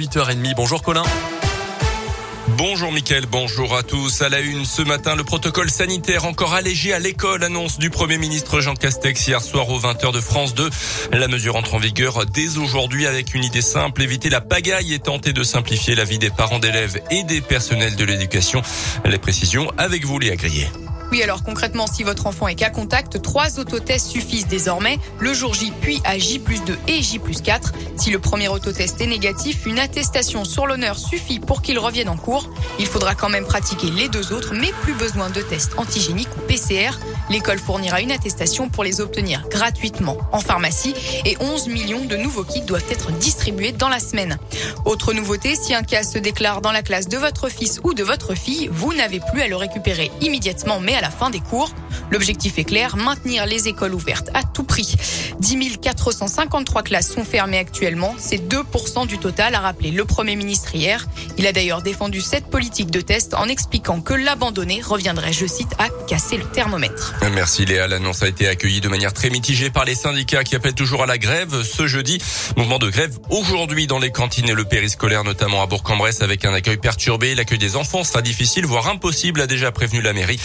8h30. Bonjour Colin. Bonjour Mickaël, bonjour à tous. À la une ce matin, le protocole sanitaire encore allégé à l'école, annonce du Premier ministre Jean Castex hier soir aux 20h de France 2. La mesure entre en vigueur dès aujourd'hui avec une idée simple, éviter la pagaille et tenter de simplifier la vie des parents d'élèves et des personnels de l'éducation. Les précisions avec vous Léa Grillet. Oui, alors concrètement, si votre enfant est cas contact, trois autotests suffisent désormais, le jour J puis à J plus 2 et J plus 4. Si le premier autotest est négatif, une attestation sur l'honneur suffit pour qu'il revienne en cours. Il faudra quand même pratiquer les deux autres, mais plus besoin de tests antigéniques ou PCR. L'école fournira une attestation pour les obtenir gratuitement en pharmacie et 11 millions de nouveaux kits doivent être distribués dans la semaine. Autre nouveauté, si un cas se déclare dans la classe de votre fils ou de votre fille, vous n'avez plus à le récupérer immédiatement, mais à la fin des cours. L'objectif est clair, maintenir les écoles ouvertes à tout prix. 10 453 classes sont fermées actuellement. C'est 2% du total, a rappelé le Premier ministre hier. Il a d'ailleurs défendu cette politique de test en expliquant que l'abandonner reviendrait, je cite, à casser le thermomètre. Merci Léa. L'annonce a été accueillie de manière très mitigée par les syndicats qui appellent toujours à la grève ce jeudi. Mouvement de grève aujourd'hui dans les cantines et le périscolaire, notamment à Bourg-en-Bresse avec un accueil perturbé. L'accueil des enfants sera difficile, voire impossible, a déjà prévenu la mairie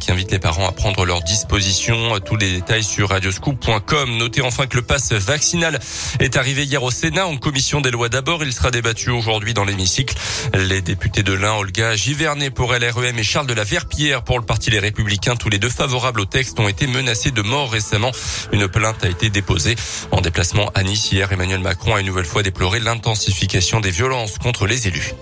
qui invite les parents à prendre leurs dispositions. Tous les détails sur radioscoop.com. Notez enfin que le pass vaccinal est arrivé hier au Sénat en commission des lois d'abord. Il sera débattu aujourd'hui dans l'hémicycle. Les députés de l'Ain, Olga Givernet pour LREM et Charles de la Verpierre pour le Parti Les Républicains, tous les deux favorables au texte, ont été menacés de mort récemment. Une plainte a été déposée. En déplacement à Nice hier, Emmanuel Macron a une nouvelle fois déploré l'intensification des violences contre les élus.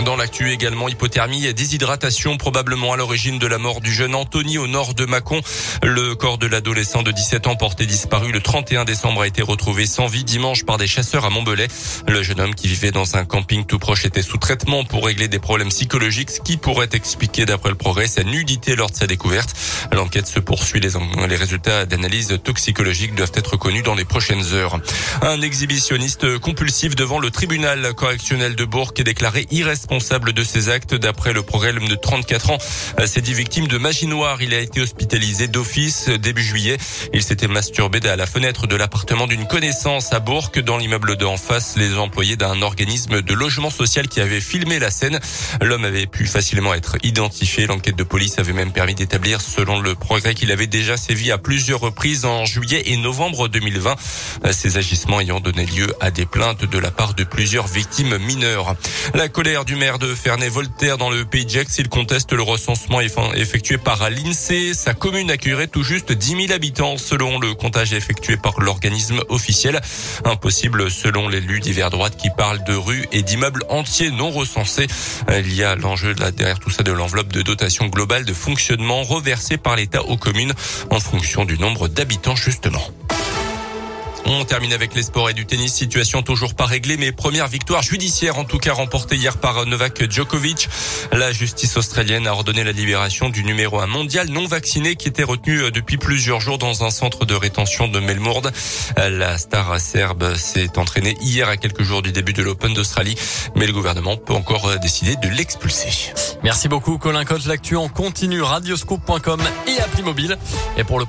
Dans l'actu également, hypothermie et déshydratation probablement à l'origine de la mort du jeune Anthony au nord de Mâcon. Le corps de l'adolescent de 17 ans porté disparu le 31 décembre a été retrouvé sans vie dimanche par des chasseurs à Montbelay. Le jeune homme qui vivait dans un camping tout proche était sous traitement pour régler des problèmes psychologiques, ce qui pourrait expliquer d'après le progrès sa nudité lors de sa découverte. L'enquête se poursuit. Les, résultats d'analyse toxicologique doivent être connus dans les prochaines heures. Un exhibitionniste compulsif devant le tribunal correctionnel de Bourg est déclaré irresponsable responsable de ces actes. D'après le progrès, de 34 ans s'est dit victime de magie noire. Il a été hospitalisé d'office début juillet. Il s'était masturbé à la fenêtre de l'appartement d'une connaissance à Bourg. Dans l'immeuble d'en face, les employés d'un organisme de logement social qui avait filmé la scène. L'homme avait pu facilement être identifié. L'enquête de police avait même permis d'établir, selon le progrès, qu'il avait déjà sévi à plusieurs reprises en juillet et novembre 2020. Ces agissements ayant donné lieu à des plaintes de la part de plusieurs victimes mineures. La colère du maire de Ferney-Voltaire dans le pays de Gex. Il conteste le recensement effectué par l'INSEE. Sa commune accueillerait tout juste 10 000 habitants selon le comptage effectué par l'organisme officiel. Impossible selon l'élu d'hiver droite qui parle de rues et d'immeubles entiers non recensés. Il y a l'enjeu derrière tout ça de l'enveloppe de dotation globale de fonctionnement reversée par l'État aux communes en fonction du nombre d'habitants justement. On termine avec les sports et du tennis. Situation toujours pas réglée, mais première victoire judiciaire en tout cas remportée hier par Novak Djokovic. La justice australienne a ordonné la libération du numéro un mondial non vacciné qui était retenu depuis plusieurs jours dans un centre de rétention de Melbourne. La star serbe s'est entraînée hier à quelques jours du début de l'Open d'Australie, mais le gouvernement peut encore décider de l'expulser. Merci beaucoup Colin Cotte. L'actu en continue radioscoop.com et appli mobile. Et pour le